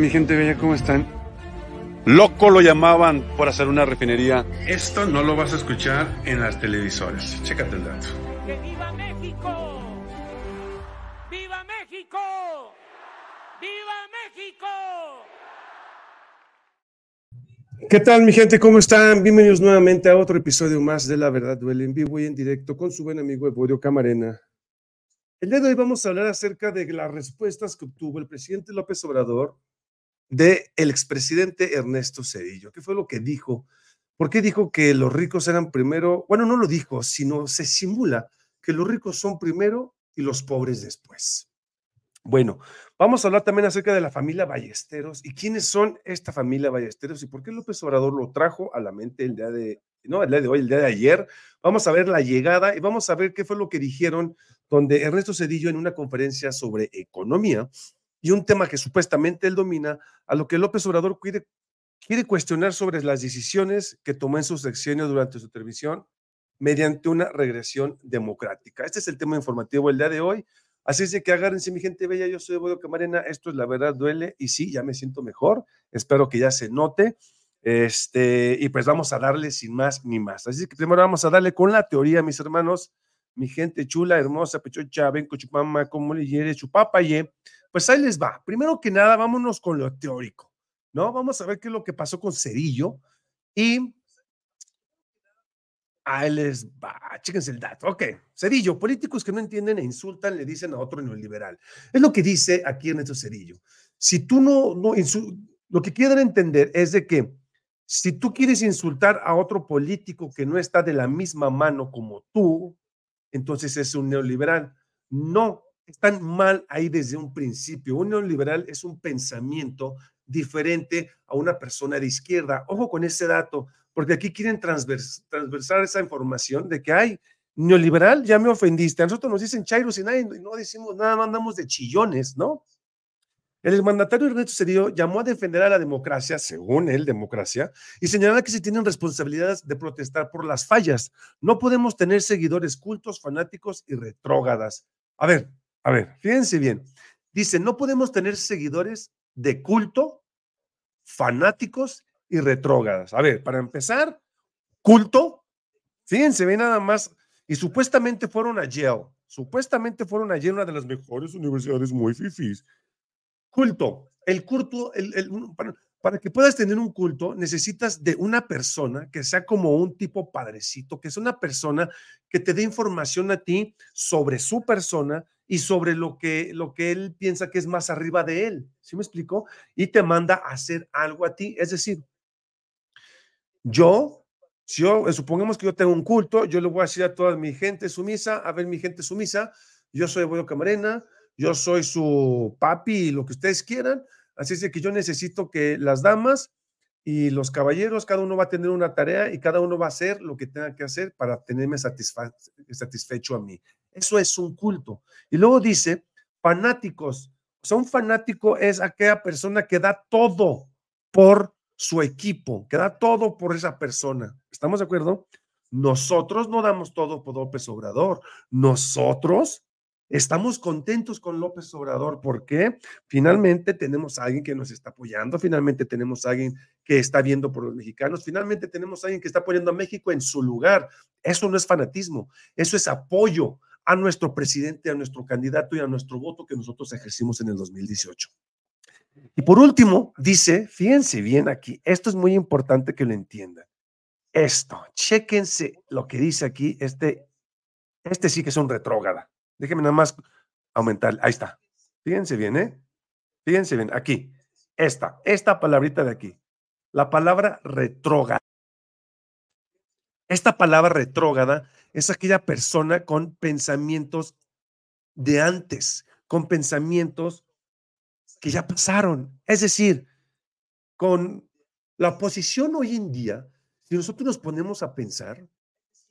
Mi gente bella, ¿cómo están? Loco lo llamaban por hacer una refinería. Esto no lo vas a escuchar en las televisoras. Chécate el dato. ¡Que viva México! ¡Viva México! ¡Viva México! ¿Qué tal, mi gente? ¿Cómo están? Bienvenidos nuevamente a otro episodio más de La Verdad Duele en vivo y en directo con su buen amigo Evodio Camarena. El día de hoy vamos a hablar acerca de las respuestas que obtuvo el presidente López Obrador del el expresidente Ernesto Cedillo. ¿Qué fue lo que dijo? ¿Por qué dijo que los ricos eran primero? Bueno, no lo dijo, sino se simula que los ricos son primero y los pobres después. Bueno, vamos a hablar también acerca de la familia Ballesteros y quiénes son esta familia Ballesteros y por qué López Obrador lo trajo a la mente el día de, no, el día de hoy, el día de ayer. Vamos a ver la llegada y vamos a ver qué fue lo que dijeron donde Ernesto Cedillo en una conferencia sobre economía y un tema que supuestamente él domina, a lo que López Obrador quiere, quiere cuestionar sobre las decisiones que tomó en su sexenio durante su televisión mediante una regresión democrática. Este es el tema informativo el día de hoy. Así es que agárrense, mi gente bella. Yo soy Bodo Camarena. Esto es la verdad, duele. Y sí, ya me siento mejor. Espero que ya se note. Este, y pues vamos a darle sin más ni más. Así que primero vamos a darle con la teoría, mis hermanos. Mi gente chula, hermosa, pechocha, ven, chupama, como le quiere, chupapaye. Pues ahí les va. Primero que nada, vámonos con lo teórico, ¿no? Vamos a ver qué es lo que pasó con Cerillo y ahí les va. Chéquense el dato. Ok, Cerillo, políticos que no entienden e insultan le dicen a otro neoliberal. Es lo que dice aquí Ernesto Cerillo. Si tú no, no lo que quieren entender es de que si tú quieres insultar a otro político que no está de la misma mano como tú, entonces es un neoliberal. No, están mal ahí desde un principio. Un neoliberal es un pensamiento diferente a una persona de izquierda. Ojo con ese dato, porque aquí quieren transversar esa información de que hay neoliberal, ya me ofendiste. A nosotros nos dicen chairos y nadie, no decimos nada, no andamos de chillones, ¿no? El mandatario Ernesto Cedillo llamó a defender a la democracia, según él, democracia, y señalaba que se tienen responsabilidades de protestar por las fallas. No podemos tener seguidores cultos, fanáticos y retrógadas. A ver, a ver, fíjense bien. Dice, no podemos tener seguidores de culto, fanáticos y retrógadas. A ver, para empezar, culto, fíjense bien nada más, y supuestamente fueron a Yale, supuestamente fueron a Yale, una de las mejores universidades muy fifís. Culto, el culto, el, para que puedas tener un culto, necesitas de una persona que sea como un tipo padrecito, que es una persona que te dé información a ti sobre su persona y sobre lo que, lo que él piensa que es más arriba de él. ¿Sí me explico? Y te manda a hacer algo a ti. Es decir, yo, si yo, eh, supongamos que yo tengo un culto, yo le voy a decir a toda mi gente sumisa, a ver mi gente sumisa, yo soy Boyo Camarena, yo soy su papi lo que ustedes quieran, Así es que yo necesito que las damas y los caballeros, cada uno va a tener una tarea y cada uno va a hacer lo que tenga que hacer para tenerme satisfecho a mí. Eso es un culto. Y luego dice, fanáticos. O sea, un fanático es aquella persona que da todo por su equipo, que da todo por esa persona. ¿Estamos de acuerdo? Nosotros no damos todo por López Obrador. Nosotros Estamos contentos con López Obrador porque finalmente tenemos a alguien que nos está apoyando, finalmente tenemos a alguien que está viendo por los mexicanos, finalmente tenemos a alguien que está poniendo a México en su lugar. Eso no es fanatismo, eso es apoyo a nuestro presidente, a nuestro candidato y a nuestro voto que nosotros ejercimos en el 2018. Y por último, dice, fíjense bien aquí, esto es muy importante que lo entiendan. Esto, chéquense lo que dice aquí, este, este sí que es un retrógrada. Déjenme nada más aumentar. Ahí está. Fíjense bien, ¿eh? Fíjense bien. Aquí. Esta, esta palabrita de aquí. La palabra retrógada. Esta palabra retrógada es aquella persona con pensamientos de antes, con pensamientos que ya pasaron. Es decir, con la oposición hoy en día, si nosotros nos ponemos a pensar,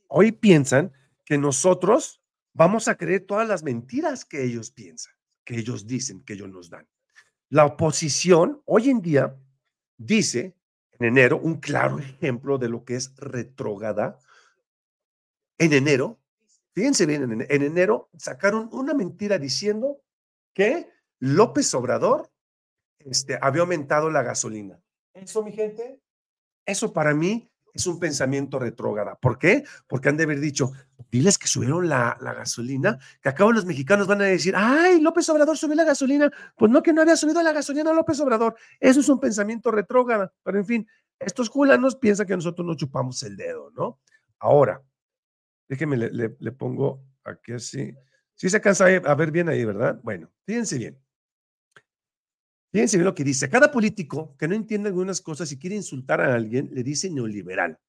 hoy piensan que nosotros vamos a creer todas las mentiras que ellos piensan, que ellos dicen, que ellos nos dan. La oposición hoy en día dice, en enero, un claro ejemplo de lo que es retrógada. En enero, fíjense bien, en, en enero sacaron una mentira diciendo que López Obrador este, había aumentado la gasolina. Eso, mi gente, eso para mí es un pensamiento retrógrada. ¿Por qué? Porque han de haber dicho, diles que subieron la, la, gasolina, que acabo los mexicanos van a decir, ay, López Obrador subió la gasolina. Pues no, que no había subido la gasolina López Obrador. Eso es un pensamiento retrógrada. Pero en fin, estos culanos piensan que nosotros no chupamos el dedo, ¿no? Ahora, déjenme, le, le, le pongo aquí así. Sí se alcanza a ver bien ahí, ¿verdad? Bueno, fíjense bien. Fíjense bien lo que dice. Cada político que no entiende algunas cosas y quiere insultar a alguien, le dice neoliberal.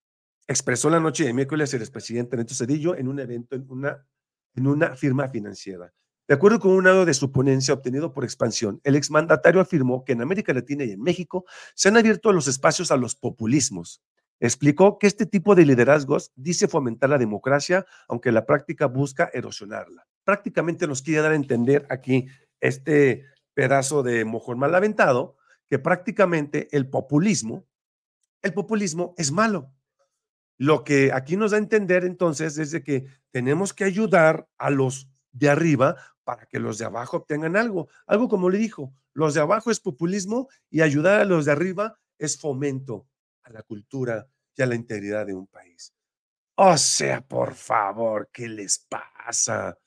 Expresó la noche de miércoles el expresidente Neto Cedillo en un evento en una, en una firma financiera. De acuerdo con un lado de su ponencia obtenido por expansión, el exmandatario afirmó que en América Latina y en México se han abierto los espacios a los populismos. Explicó que este tipo de liderazgos dice fomentar la democracia, aunque la práctica busca erosionarla. Prácticamente nos quiere dar a entender aquí este pedazo de mojón mal aventado, que prácticamente el populismo, el populismo es malo. Lo que aquí nos da a entender entonces es de que tenemos que ayudar a los de arriba para que los de abajo obtengan algo. Algo como le dijo, los de abajo es populismo y ayudar a los de arriba es fomento a la cultura y a la integridad de un país. O sea, por favor, ¿qué les pasa?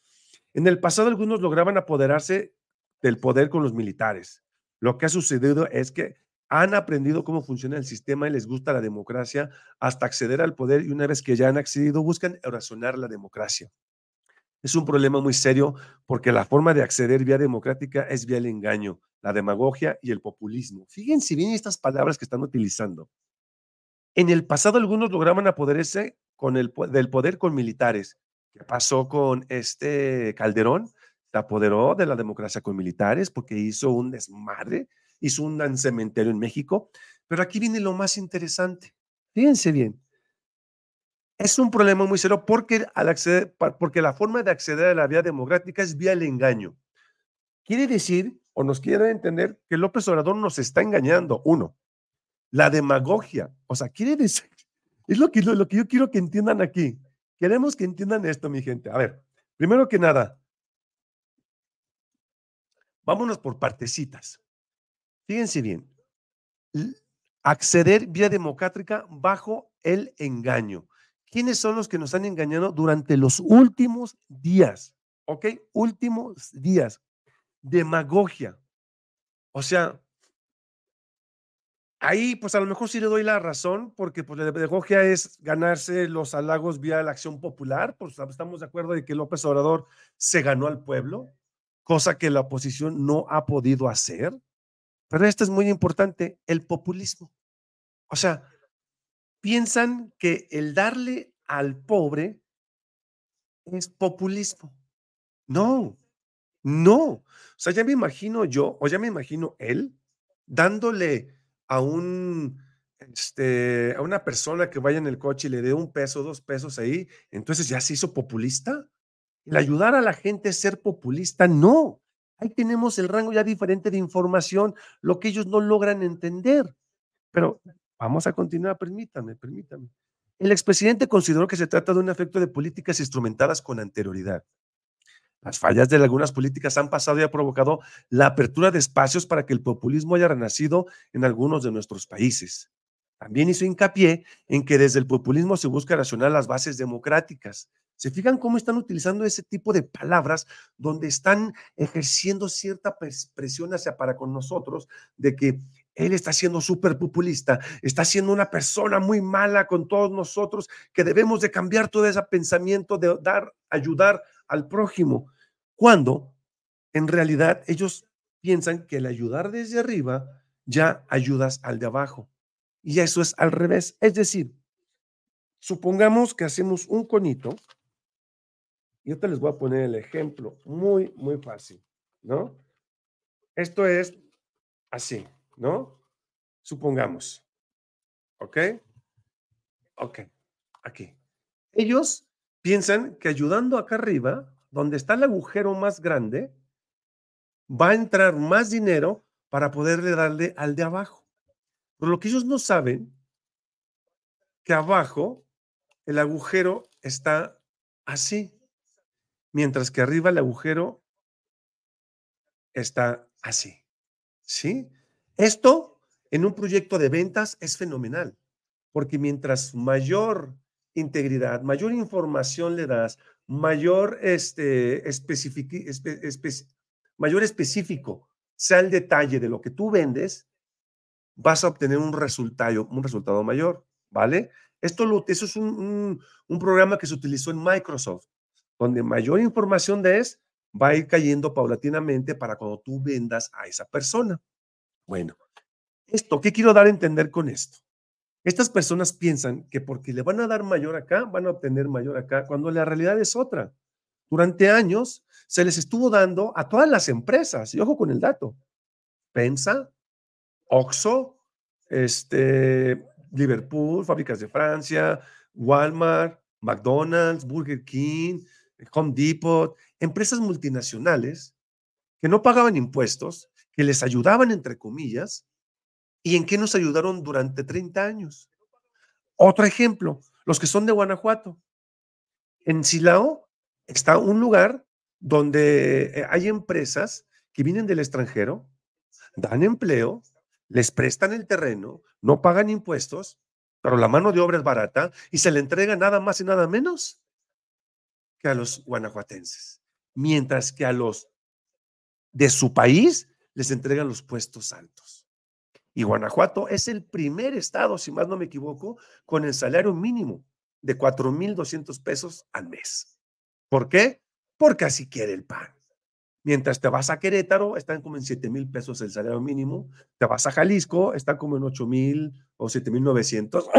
En el pasado algunos lograban apoderarse del poder con los militares. Lo que ha sucedido es que han aprendido cómo funciona el sistema y les gusta la democracia hasta acceder al poder y una vez que ya han accedido buscan razonar la democracia. Es un problema muy serio porque la forma de acceder vía democrática es vía el engaño, la demagogia y el populismo. Fíjense bien estas palabras que están utilizando. En el pasado algunos lograban apoderarse con el, del poder con militares. ¿Qué pasó con este Calderón? Apoderó de la democracia con militares porque hizo un desmadre, hizo un cementerio en México. Pero aquí viene lo más interesante. Fíjense bien. Es un problema muy serio porque, al acceder, porque la forma de acceder a la vía democrática es vía el engaño. Quiere decir, o nos quiere entender, que López Obrador nos está engañando. Uno, la demagogia. O sea, quiere decir, es lo que, lo que yo quiero que entiendan aquí. Queremos que entiendan esto, mi gente. A ver, primero que nada, Vámonos por partecitas. Fíjense bien. Acceder vía democrática bajo el engaño. ¿Quiénes son los que nos han engañado durante los últimos días? ¿Ok? Últimos días. Demagogia. O sea, ahí pues a lo mejor sí le doy la razón, porque pues la demagogia es ganarse los halagos vía la acción popular, pues estamos de acuerdo de que López Obrador se ganó al pueblo, cosa que la oposición no ha podido hacer. Pero esto es muy importante, el populismo. O sea, piensan que el darle al pobre es populismo. No, no. O sea, ya me imagino yo, o ya me imagino él, dándole a un, este, a una persona que vaya en el coche y le dé un peso, dos pesos ahí, entonces ya se hizo populista. El ayudar a la gente a ser populista, no. Ahí tenemos el rango ya diferente de información, lo que ellos no logran entender. Pero vamos a continuar, permítame, permítame. El expresidente consideró que se trata de un efecto de políticas instrumentadas con anterioridad. Las fallas de algunas políticas han pasado y ha provocado la apertura de espacios para que el populismo haya renacido en algunos de nuestros países. También hizo hincapié en que desde el populismo se busca racionar las bases democráticas, ¿Se fijan cómo están utilizando ese tipo de palabras donde están ejerciendo cierta presión hacia para con nosotros de que él está siendo súper populista, está siendo una persona muy mala con todos nosotros, que debemos de cambiar todo ese pensamiento de dar, ayudar al prójimo, cuando en realidad ellos piensan que el ayudar desde arriba ya ayudas al de abajo. Y eso es al revés. Es decir, supongamos que hacemos un conito yo te les voy a poner el ejemplo muy, muy fácil, ¿no? Esto es así, ¿no? Supongamos. ¿Ok? Ok, aquí. Ellos piensan que ayudando acá arriba, donde está el agujero más grande, va a entrar más dinero para poderle darle al de abajo. Pero lo que ellos no saben, que abajo el agujero está así mientras que arriba el agujero está así. ¿Sí? Esto en un proyecto de ventas es fenomenal, porque mientras mayor integridad, mayor información le das, mayor, este, mayor específico sea el detalle de lo que tú vendes, vas a obtener un resultado, un resultado mayor, ¿vale? Esto lo, eso es un, un, programa que se utilizó en Microsoft, donde mayor información des, va a ir cayendo paulatinamente para cuando tú vendas a esa persona. Bueno, esto, ¿qué quiero dar a entender con esto? Estas personas piensan que porque le van a dar mayor acá, van a obtener mayor acá, cuando la realidad es otra. Durante años se les estuvo dando a todas las empresas, y ojo con el dato, Pensa, Oxo, este, Liverpool, Fábricas de Francia, Walmart, McDonald's, Burger King, Home Depot, empresas multinacionales que no pagaban impuestos, que les ayudaban entre comillas, ¿Y en qué nos ayudaron durante 30 años? Otro ejemplo, los que son de Guanajuato. En Silao está un lugar donde eh, hay empresas que vienen del extranjero, dan empleo, les prestan el terreno, no pagan impuestos, pero la mano de obra es barata y se le entrega nada más y nada menos que a los guanajuatenses. Mientras que a los de su país les entregan los puestos altos. Y Guanajuato es el primer estado, si más no me equivoco, con el salario mínimo de 4.200 pesos al mes. ¿Por qué? Porque así quiere el pan. Mientras te vas a Querétaro, están como en 7 mil pesos el salario mínimo. Te vas a Jalisco, están como en 8 mil o 7 mil 900.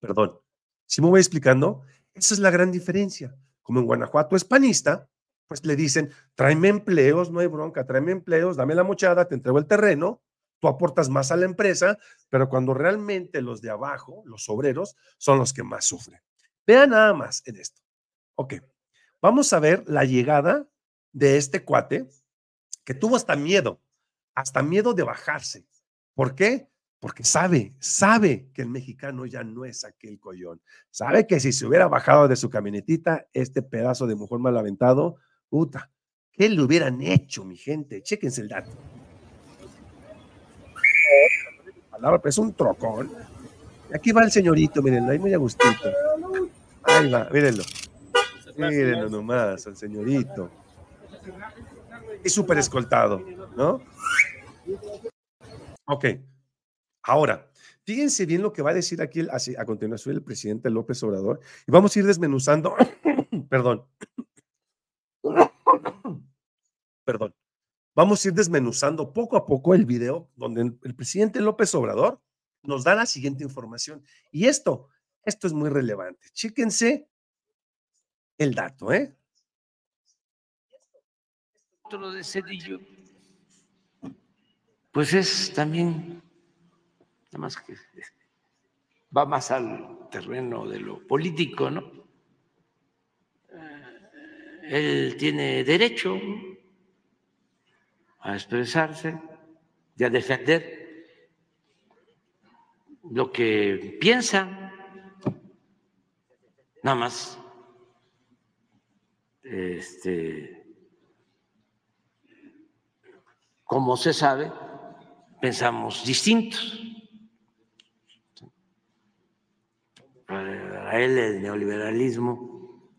Perdón. Si me voy explicando, esa es la gran diferencia. Como en Guanajuato es panista, pues le dicen, tráeme empleos, no hay bronca, tráeme empleos, dame la mochada, te entrego el terreno, tú aportas más a la empresa, pero cuando realmente los de abajo, los obreros, son los que más sufren. Vean nada más en esto. Ok, vamos a ver la llegada de este cuate que tuvo hasta miedo, hasta miedo de bajarse. ¿Por qué? Porque sabe, sabe que el mexicano ya no es aquel collón. Sabe que si se hubiera bajado de su camionetita, este pedazo de mujer mal aventado Puta, ¿qué le hubieran hecho, mi gente? Chéquense el dato. Palabra, es un trocón. Aquí va el señorito, mírenlo, ahí muy a gustito. Ahí va, mírenlo. Mírenlo nomás, al señorito. Es súper escoltado, ¿no? Ok. Ahora, fíjense bien lo que va a decir aquí a continuación el presidente López Obrador. Y vamos a ir desmenuzando, perdón, Perdón. Vamos a ir desmenuzando poco a poco el video donde el, presidente López Obrador nos da la siguiente información. Y esto, esto es muy relevante. Chíquense el dato, ¿eh? De Cedillo, pues es también, nada más que va más al terreno de lo político, ¿no? él tiene derecho a expresarse y a defender lo que piensa, nada más. Este, como se sabe, pensamos distintos. Para él el neoliberalismo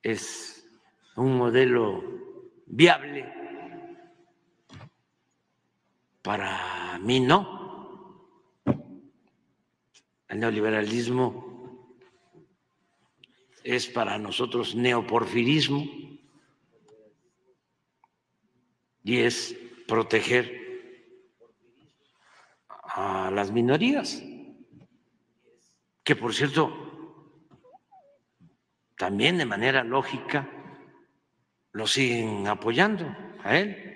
es un modelo viable. Para mí no. El neoliberalismo es para nosotros neoporfirismo y es proteger a las minorías, que por cierto también de manera lógica lo siguen apoyando a él.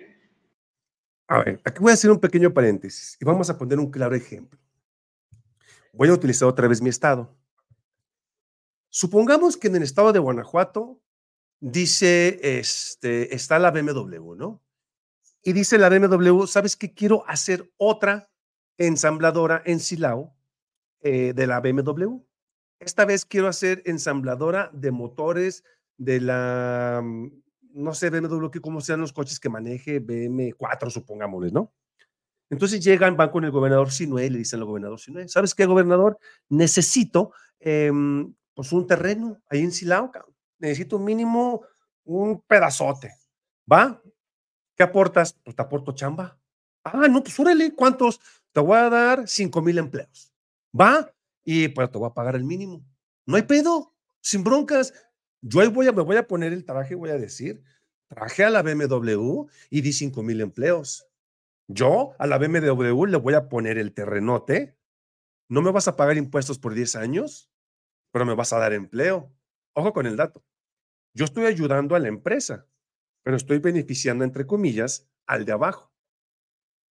A ver, aquí voy a hacer un pequeño paréntesis y vamos a poner un claro ejemplo. Voy a utilizar otra vez mi estado. Supongamos que en el estado de Guanajuato dice, este, está la BMW, ¿no? Y dice la BMW, ¿sabes qué? Quiero hacer otra ensambladora en Silao eh, de la BMW. Esta vez quiero hacer ensambladora de motores de la, no sé, BMW, que cómo sean los coches que maneje BM4, supongámosles, ¿no? Entonces llegan, van con el gobernador Sinue y le dicen al gobernador Sinue, ¿sabes qué, gobernador? Necesito em, pues un terreno ahí en Silao, necesito un mínimo un pedazote, ¿va? ¿Qué aportas? Pues te aporto chamba. Ah, no, pues órale, ¿cuántos? Te voy a dar cinco mil empleos, ¿va? Y pues te voy a pagar el mínimo. No hay pedo, sin broncas. Yo ahí voy a, me voy a poner el traje, voy a decir, traje a la BMW y di cinco mil empleos. Yo a la BMW le voy a poner el terrenote. No me vas a pagar impuestos por 10 años, pero me vas a dar empleo. Ojo con el dato. Yo estoy ayudando a la empresa, pero estoy beneficiando, entre comillas, al de abajo.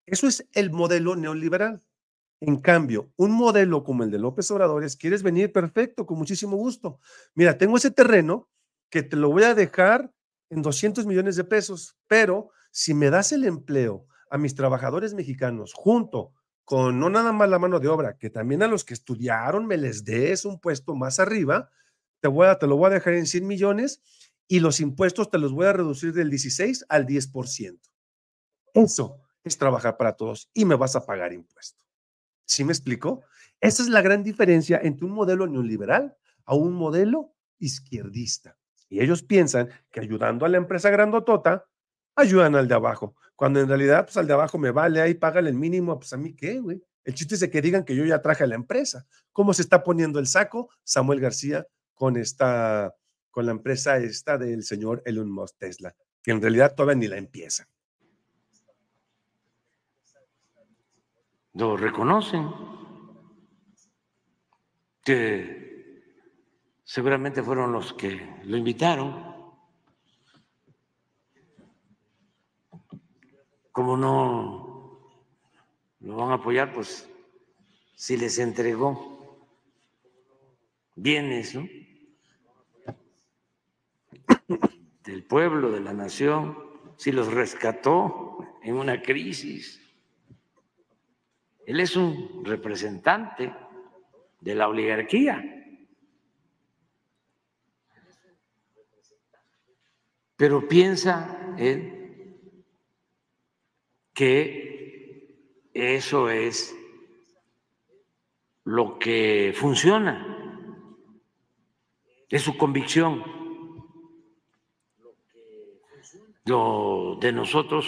Eso es el modelo neoliberal. En cambio, un modelo como el de López Obrador es, ¿quieres venir? Perfecto, con muchísimo gusto. Mira, tengo ese terreno que te lo voy a dejar en 200 millones de pesos, pero si me das el empleo a mis trabajadores mexicanos junto con no nada más la mano de obra, que también a los que estudiaron me les des un puesto más arriba, te, voy a, te lo voy a dejar en 100 millones y los impuestos te los voy a reducir del 16 al 10%. Eso es trabajar para todos y me vas a pagar impuestos. ¿Sí me explico? Esa es la gran diferencia entre un modelo neoliberal a un modelo izquierdista. Y ellos piensan que ayudando a la empresa grandotota, ayudan al de abajo. Cuando en realidad, pues al de abajo me vale, ahí págale el mínimo, pues a mí qué, güey. El chiste es de que digan que yo ya traje a la empresa. ¿Cómo se está poniendo el saco Samuel García con esta, con la empresa esta del señor Elon Musk Tesla, que en realidad todavía ni la empieza? Lo reconocen, que seguramente fueron los que lo invitaron como no lo van a apoyar, pues si les entregó bienes ¿no? del pueblo, de la nación, si los rescató en una crisis. Él es un representante de la oligarquía. Pero piensa él que eso es lo que funciona, es su convicción. Lo de nosotros,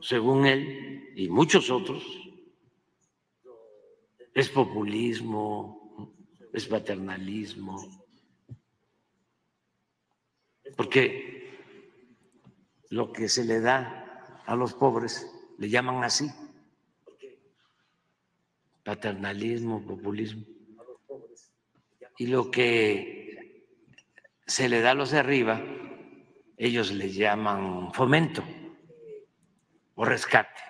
según él y muchos otros, es populismo, es paternalismo, porque lo que se le da a los pobres, le llaman así. Paternalismo, populismo. Y lo que se le da a los de arriba, ellos le llaman fomento o rescate.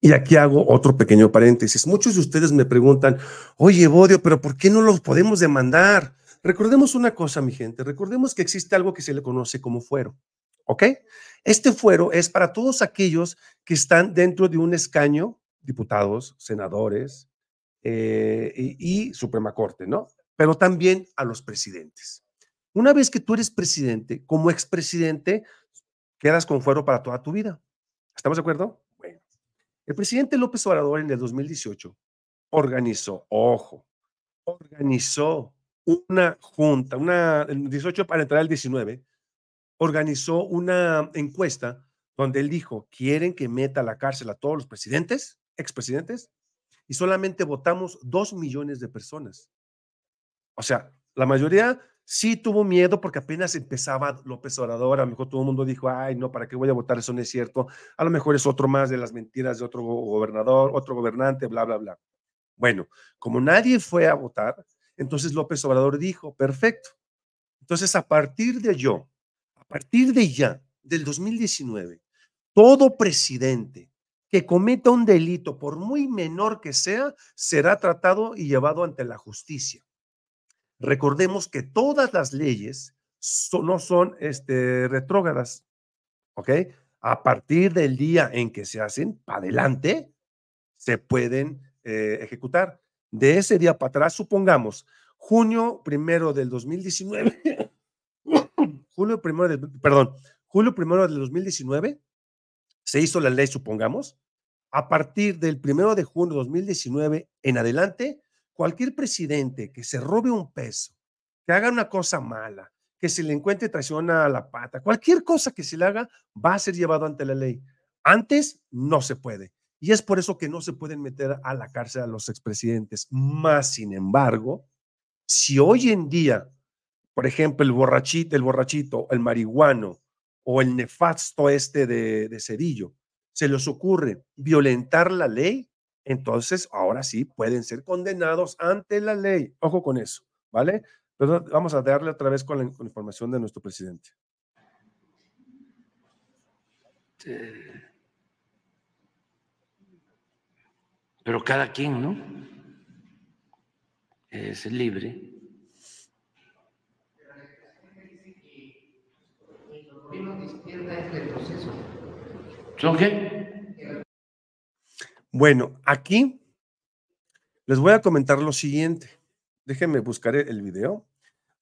Y aquí hago otro pequeño paréntesis. Muchos de ustedes me preguntan, oye, Bodio, pero ¿por qué no los podemos demandar? Recordemos una cosa, mi gente, recordemos que existe algo que se le conoce como fuero. ¿Ok? Este fuero es para todos aquellos que están dentro de un escaño, diputados, senadores eh, y, Suprema Corte, ¿no? Pero también a los presidentes. Una vez que tú eres presidente, como expresidente, quedas con fuero para toda tu vida. ¿Estamos de acuerdo? Bueno, el presidente López Obrador en el 2018 organizó, ojo, organizó una junta, una, el 18 para entrar al 19, organizó una encuesta donde él dijo, ¿quieren que meta a la cárcel a todos los presidentes, expresidentes? Y solamente votamos dos millones de personas. O sea, la mayoría sí tuvo miedo porque apenas empezaba López Obrador, a lo mejor todo el mundo dijo, ay, no, ¿para qué voy a votar? Eso no es cierto. A lo mejor es otro más de las mentiras de otro gobernador, otro gobernante, bla, bla, bla. Bueno, como nadie fue a votar, entonces López Obrador dijo, perfecto. Entonces, a partir de yo, partir de ya, del 2019, todo presidente que cometa un delito, por muy menor que sea, será tratado y llevado ante la justicia. Recordemos que todas las leyes no son este, retrógradas, ¿ok? A partir del día en que se hacen, para adelante, se pueden eh, ejecutar. De ese día para atrás, supongamos, junio primero del 2019, julio primero de, perdón, julio primero del 2019 se hizo la ley, supongamos, a partir del primero de junio de 2019 en adelante, cualquier presidente que se robe un peso, que haga una cosa mala, que se le encuentre traición a la pata, cualquier cosa que se le haga va a ser llevado ante la ley. Antes no se puede. Y es por eso que no se pueden meter a la cárcel a los expresidentes. Más sin embargo, si hoy en día, por ejemplo, el borrachito, el borrachito, el marihuano o el nefasto este de, Cedillo, se les ocurre violentar la ley, entonces ahora sí pueden ser condenados ante la ley. Ojo con eso, ¿vale? Pero vamos a darle otra vez con la, información de nuestro presidente. Pero cada quien, ¿no? Es libre. ¿Son qué? Bueno, aquí les voy a comentar lo siguiente. Déjenme buscar el video.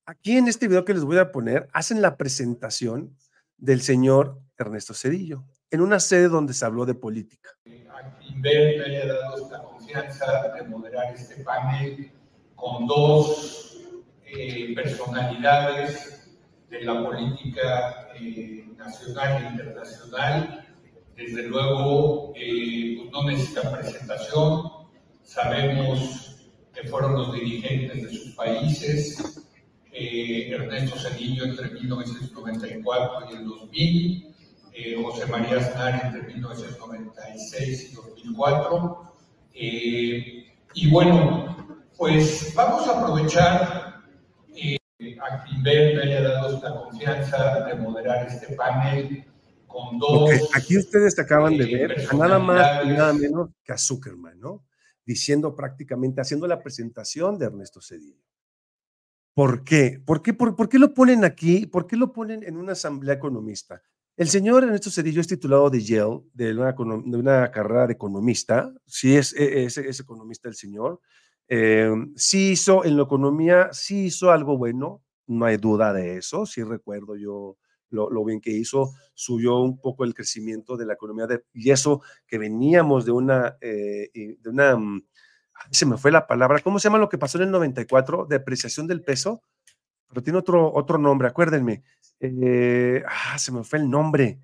Aquí en este video que les voy a poner, hacen la presentación del señor Ernesto Cedillo en una sede donde se habló de política. A quien me haya dado esta confianza de moderar este panel con dos eh, personalidades de la política eh, nacional e internacional. Desde luego, eh, pues no necesita presentación. Sabemos que fueron los dirigentes de sus países, eh, Ernesto Cedillo entre 1994 y el 2000, eh, José María Aznar entre 1996 y 2004. Eh, y bueno, pues vamos a aprovechar a quien me haya dado esta confianza de moderar este panel con dos. Aquí ustedes acaban de ver a nada más y nada menos que a Zuckerman, ¿no? Diciendo prácticamente, haciendo la presentación de Ernesto Cedillo. ¿Por qué? ¿Por qué, por, qué lo ponen aquí? ¿Por qué lo ponen en una asamblea economista? El señor Ernesto Cedillo es titulado de Yale, de una, de una carrera de economista. Sí, es, es, es economista el señor. Eh, sí hizo en la economía, sí hizo algo bueno, no hay duda de eso. Sí recuerdo yo lo, bien que hizo, subió un poco el crecimiento de la economía de, y eso que veníamos de una, eh, de una mm, se me fue la palabra, ¿cómo se llama lo que pasó en el 94? Depreciación del peso, pero tiene otro, otro nombre, acuérdenme. Eh, ah, se me fue el nombre.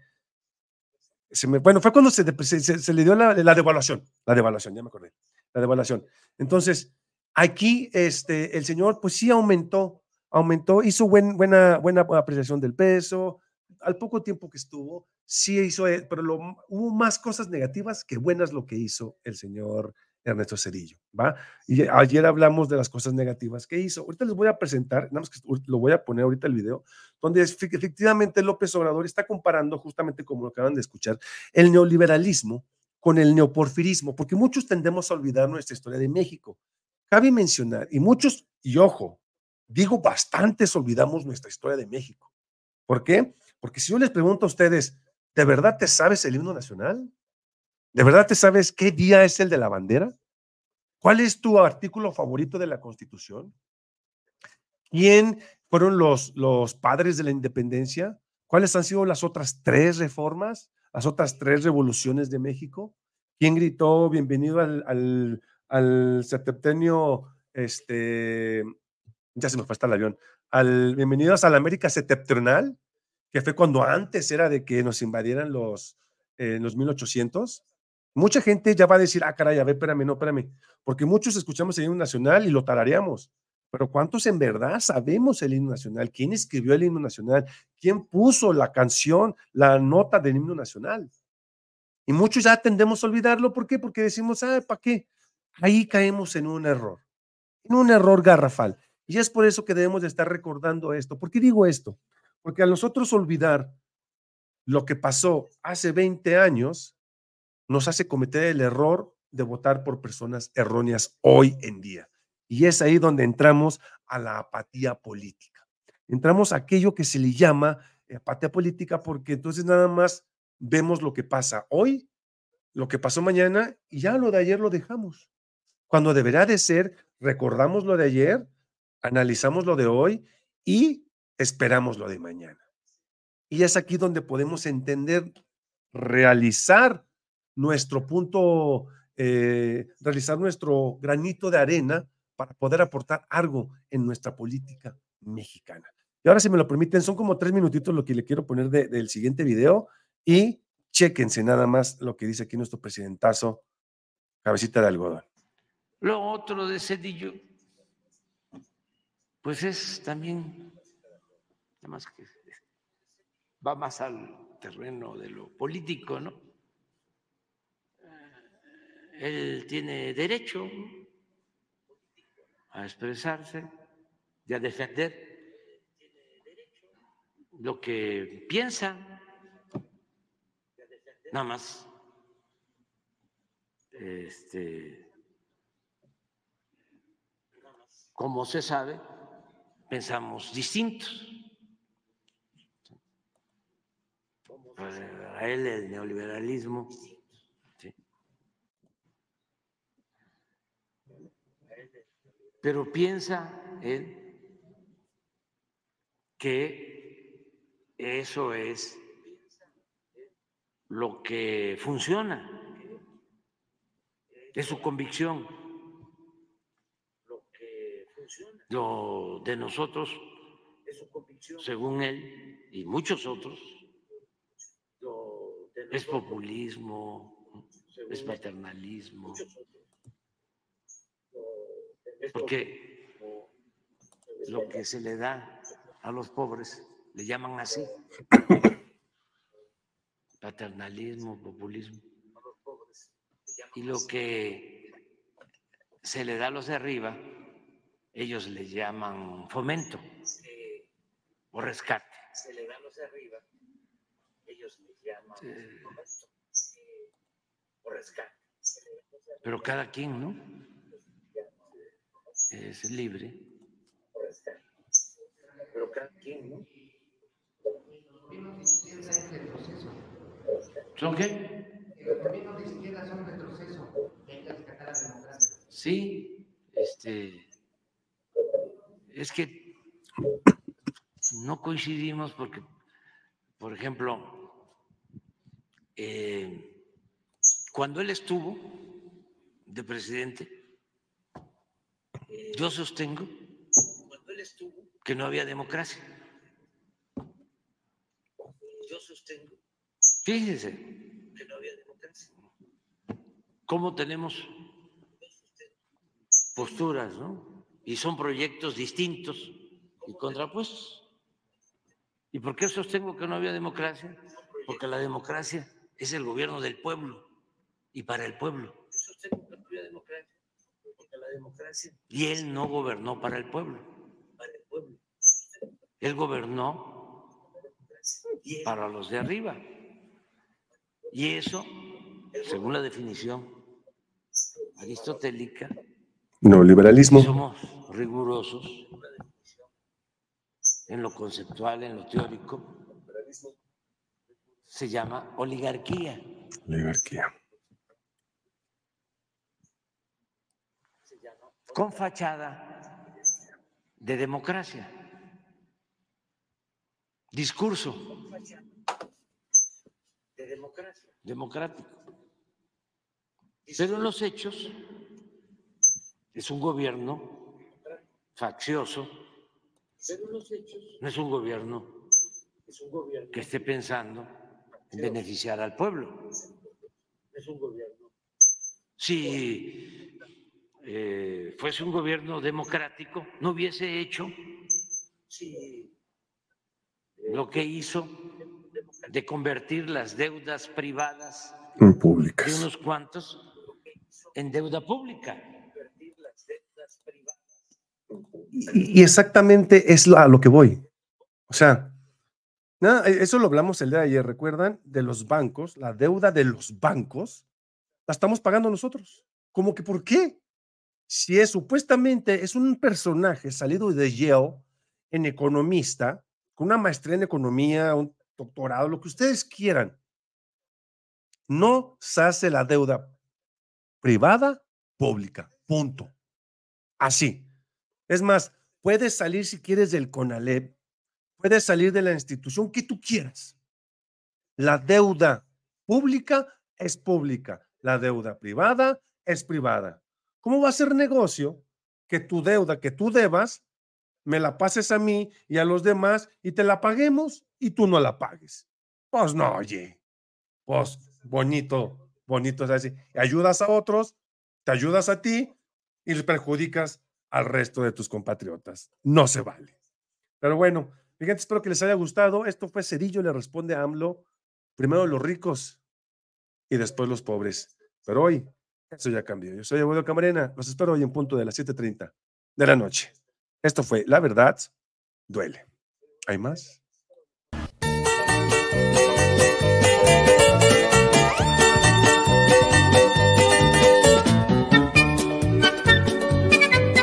Se me, bueno, fue cuando se, se, le dio la, la, devaluación, la devaluación, ya me acordé, la devaluación. Entonces, aquí este, el señor, pues sí aumentó, aumentó, hizo buen, buena, buena apreciación del peso, al poco tiempo que estuvo, sí hizo, eh, pero hubo más cosas negativas que buenas lo que hizo el señor Ernesto Cedillo, ¿va? Y ayer hablamos de las cosas negativas que hizo. Ahorita les voy a presentar, nada más que lo voy a poner ahorita el video, donde efectivamente López Obrador está comparando, justamente como lo acaban de escuchar, el neoliberalismo con el neoporfirismo, porque muchos tendemos a olvidar nuestra historia de México. Cabe mencionar, y muchos, y ojo, digo bastantes olvidamos nuestra historia de México. ¿Por qué? Porque si yo les pregunto a ustedes, ¿de verdad te sabes el himno nacional? ¿De verdad te sabes qué día es el de la bandera? ¿Cuál es tu artículo favorito de la Constitución? ¿Quién fueron los, los padres de la independencia? ¿Cuáles han sido las otras tres reformas, las otras tres revoluciones de México? ¿Quién gritó bienvenido al, al, septenio, este, ya se me fue hasta el avión, al bienvenidos a la América septentrional, que fue cuando antes era de que nos invadieran los, en los 1800? Mucha gente ya va a decir, ah, caray, a ver, espérame, no, espérame, porque muchos escuchamos el himno nacional y lo tarareamos, pero ¿cuántos en verdad sabemos el himno nacional? ¿Quién escribió el himno nacional? ¿Quién puso la canción, la nota del himno nacional? Y muchos ya tendemos a olvidarlo, ¿por qué? Porque decimos, ah, ¿para qué? Ahí caemos en un error, en un error garrafal. Y es por eso que debemos de estar recordando esto. ¿Por qué digo esto? Porque a nosotros olvidar lo que pasó hace 20 años, nos hace cometer el error de votar por personas erróneas hoy en día. Y es ahí donde entramos a la apatía política. Entramos a aquello que se le llama apatía política porque entonces nada más vemos lo que pasa hoy, lo que pasó mañana y ya lo de ayer lo dejamos. Cuando deberá de ser, recordamos lo de ayer, analizamos lo de hoy y esperamos lo de mañana. Y es aquí donde podemos entender, realizar nuestro punto, eh, realizar nuestro granito de arena para poder aportar algo en nuestra política mexicana. Y ahora, si me lo permiten, son como tres minutitos lo que le quiero poner del siguiente video y chéquense nada más lo que dice aquí nuestro presidentazo, cabecita de algodón. Lo otro de Cedillo, pues es también, nada más que va más al terreno de lo político, ¿no? Él tiene derecho a expresarse y a defender lo que piensa, nada más. Este, como se sabe, pensamos distintos. A él el neoliberalismo Pero piensa él que eso es lo que funciona, es su convicción. Lo de nosotros, según él y muchos otros, es populismo, es paternalismo porque lo que se le da a los pobres le llaman así, paternalismo, populismo, y lo que se le da a los de arriba, ellos le llaman fomento o rescate. Se le da a los de arriba, ellos le llaman fomento o rescate. Pero cada quien, ¿no? Es libre. Pero cada quien, ¿no? ¿Son qué? Los gobiernos de izquierda son retroceso. Hay que rescatar la democracia. Sí, este. Es que no coincidimos porque, por ejemplo, eh, cuando él estuvo de presidente, yo sostengo que no había democracia. Yo sostengo. Fíjense. Que no había democracia. ¿Cómo tenemos posturas, no? Y son proyectos distintos y contrapuestos. ¿Y por qué sostengo que no había democracia? Porque la democracia es el gobierno del pueblo y para el pueblo democracia. Y él no gobernó para el pueblo. Para el pueblo. Él gobernó para los de arriba. Y eso, según la definición aristotélica, neoliberalismo. Somos rigurosos en lo conceptual, en lo teórico. Se llama oligarquía. Oligarquía. Con fachada de democracia. Discurso de democracia. democrático. Pero en los hechos es un gobierno faccioso, no es un gobierno que esté pensando en beneficiar al pueblo. Es un gobierno. Si eh, fuese un gobierno democrático, no hubiese hecho lo que hizo de convertir las deudas privadas en públicas. de unos cuantos en deuda pública. Y, exactamente es a lo que voy. O sea, nada, eso lo hablamos el día de ayer, ¿recuerdan? De los bancos, la deuda de los bancos, la estamos pagando nosotros. ¿Cómo que por qué? Si es supuestamente es un personaje salido de Yale en economista, con una maestría en economía, un doctorado, lo que ustedes quieran, no se hace la deuda privada pública, punto. Así. Es más, puedes salir si quieres del CONALEP, puedes salir de la institución que tú quieras. La deuda pública es pública, la deuda privada es privada. ¿Cómo va a ser negocio que tu deuda que tú debas me la pases a mí y a los demás y te la paguemos y tú no la pagues? Pues no, oye. Pues bonito, bonito es así. Ayudas a otros, te ayudas a ti y les perjudicas al resto de tus compatriotas. No se vale. Pero bueno, fíjate, espero que les haya gustado. Esto fue Cedillo, le responde a AMLO. Primero los ricos y después los pobres. Pero hoy eso ya cambió. Yo soy Abuelo Camarena. Los espero hoy en punto de las 7:30 de la noche. Esto fue La Verdad Duele. ¿Hay más?